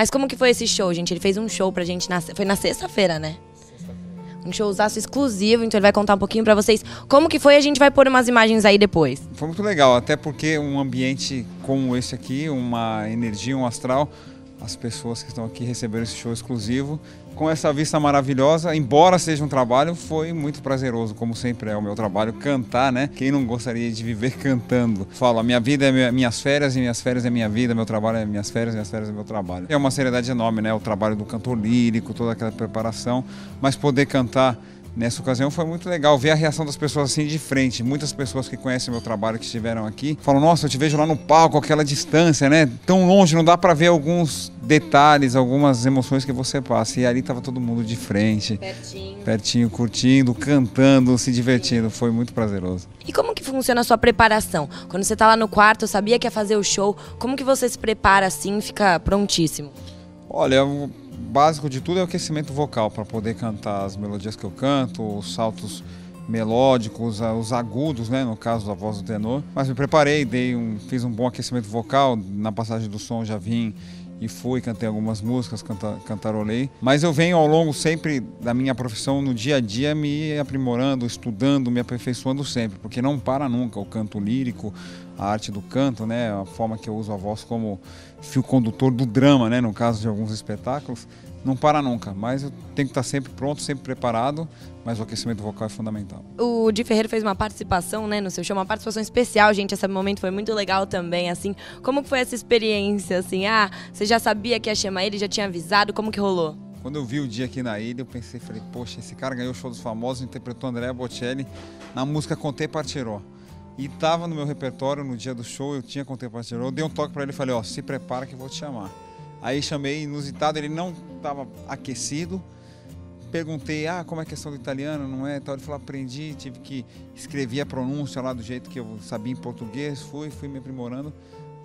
Mas como que foi esse show, gente? Ele fez um show pra gente na, foi na sexta-feira, né? Um showzaço exclusivo, então ele vai contar um pouquinho pra vocês como que foi, a gente vai pôr umas imagens aí depois. Foi muito legal, até porque um ambiente como esse aqui, uma energia, um astral, as pessoas que estão aqui receberam esse show exclusivo com essa vista maravilhosa, embora seja um trabalho, foi muito prazeroso, como sempre é o meu trabalho, cantar, né? Quem não gostaria de viver cantando? Falo, a minha vida é minhas férias e minhas férias é minha vida, meu trabalho é minhas férias minhas férias é meu trabalho. É uma seriedade enorme, né? O trabalho do cantor lírico, toda aquela preparação, mas poder cantar Nessa ocasião foi muito legal ver a reação das pessoas assim de frente. Muitas pessoas que conhecem meu trabalho, que estiveram aqui, falam: Nossa, eu te vejo lá no palco, aquela distância, né? Tão longe, não dá para ver alguns detalhes, algumas emoções que você passa. E ali tava todo mundo de frente, Pertinho. pertinho, curtindo, cantando, se divertindo. Foi muito prazeroso. E como que funciona a sua preparação? Quando você tá lá no quarto, sabia que ia fazer o show, como que você se prepara assim, fica prontíssimo? Olha, básico de tudo é o aquecimento vocal para poder cantar as melodias que eu canto, os saltos melódicos, os agudos, né, no caso da voz do tenor. Mas me preparei, dei um, fiz um bom aquecimento vocal, na passagem do som já vim e fui, cantei algumas músicas, canta, cantarolei. Mas eu venho ao longo sempre da minha profissão, no dia a dia, me aprimorando, estudando, me aperfeiçoando sempre, porque não para nunca o canto lírico, a arte do canto, né, a forma que eu uso a voz como fio condutor do drama, né, no caso de alguns espetáculos não para nunca, mas eu tenho que estar sempre pronto, sempre preparado, mas o aquecimento vocal é fundamental. O Di Ferreira fez uma participação, né, no seu show, uma participação especial, gente, esse momento foi muito legal também, assim, como foi essa experiência, assim, ah, você já sabia que ia chamar ele, já tinha avisado, como que rolou? Quando eu vi o dia aqui na ilha, eu pensei, falei, poxa, esse cara ganhou o show dos famosos, interpretou André Bocelli na música Contei Partiró. E tava no meu repertório no dia do show, eu tinha Contei Partiró, eu dei um toque para ele e falei, ó, se prepara que eu vou te chamar. Aí chamei inusitado, ele não estava aquecido. Perguntei, ah, como é a questão do italiano, não é? Então ele falou, aprendi, tive que escrever a pronúncia lá do jeito que eu sabia em português, fui, fui me aprimorando.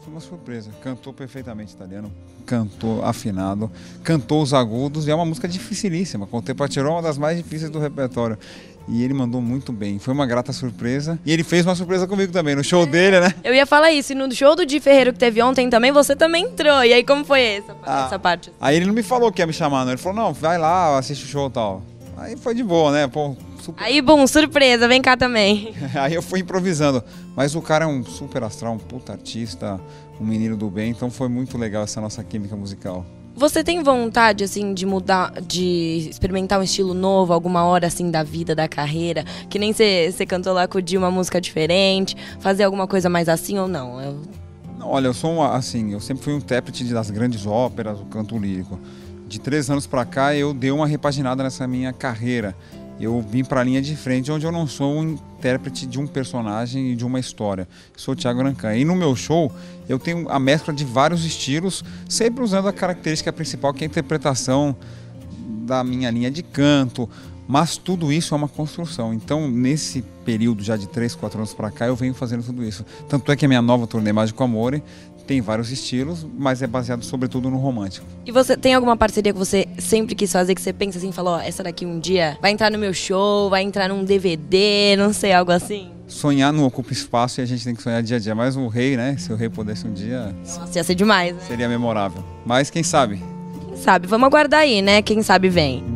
Foi uma surpresa. Cantou perfeitamente italiano, cantou afinado, cantou os agudos e é uma música dificilíssima. Contei para tirar uma das mais difíceis do repertório. E ele mandou muito bem. Foi uma grata surpresa. E ele fez uma surpresa comigo também, no show é. dele, né? Eu ia falar isso. E no show do Di Ferreiro que teve ontem também, você também entrou. E aí, como foi essa, ah, essa parte? Aí ele não me falou que ia me chamar, não. Ele falou, não, vai lá, assiste o show e tal. Aí foi de boa, né? Pô, super... Aí, bom, surpresa, vem cá também. aí eu fui improvisando. Mas o cara é um super astral, um puta artista, um menino do bem. Então foi muito legal essa nossa química musical. Você tem vontade, assim, de mudar, de experimentar um estilo novo, alguma hora, assim, da vida, da carreira? Que nem você cantou lá com o Di uma música diferente, fazer alguma coisa mais assim ou não? Eu... não olha, eu sou, um, assim, eu sempre fui um intérprete das grandes óperas, o canto lírico. De três anos para cá, eu dei uma repaginada nessa minha carreira eu vim para a linha de frente, onde eu não sou um intérprete de um personagem e de uma história. sou o Thiago Arancan. E no meu show, eu tenho a mescla de vários estilos, sempre usando a característica principal, que é a interpretação da minha linha de canto, mas tudo isso é uma construção. Então, nesse período já de 3, 4 anos para cá, eu venho fazendo tudo isso. Tanto é que a minha nova turnê Mágico Amore tem vários estilos, mas é baseado sobretudo no romântico. E você tem alguma parceria que você sempre quis fazer, que você pensa assim, falou, ó, essa daqui um dia vai entrar no meu show, vai entrar num DVD, não sei, algo assim? Sonhar não ocupa espaço e a gente tem que sonhar dia a dia. Mas o rei, né? Se o rei pudesse um dia. Nossa, ia ser demais, né? Seria memorável. Mas quem sabe? Quem sabe? Vamos aguardar aí, né? Quem sabe vem.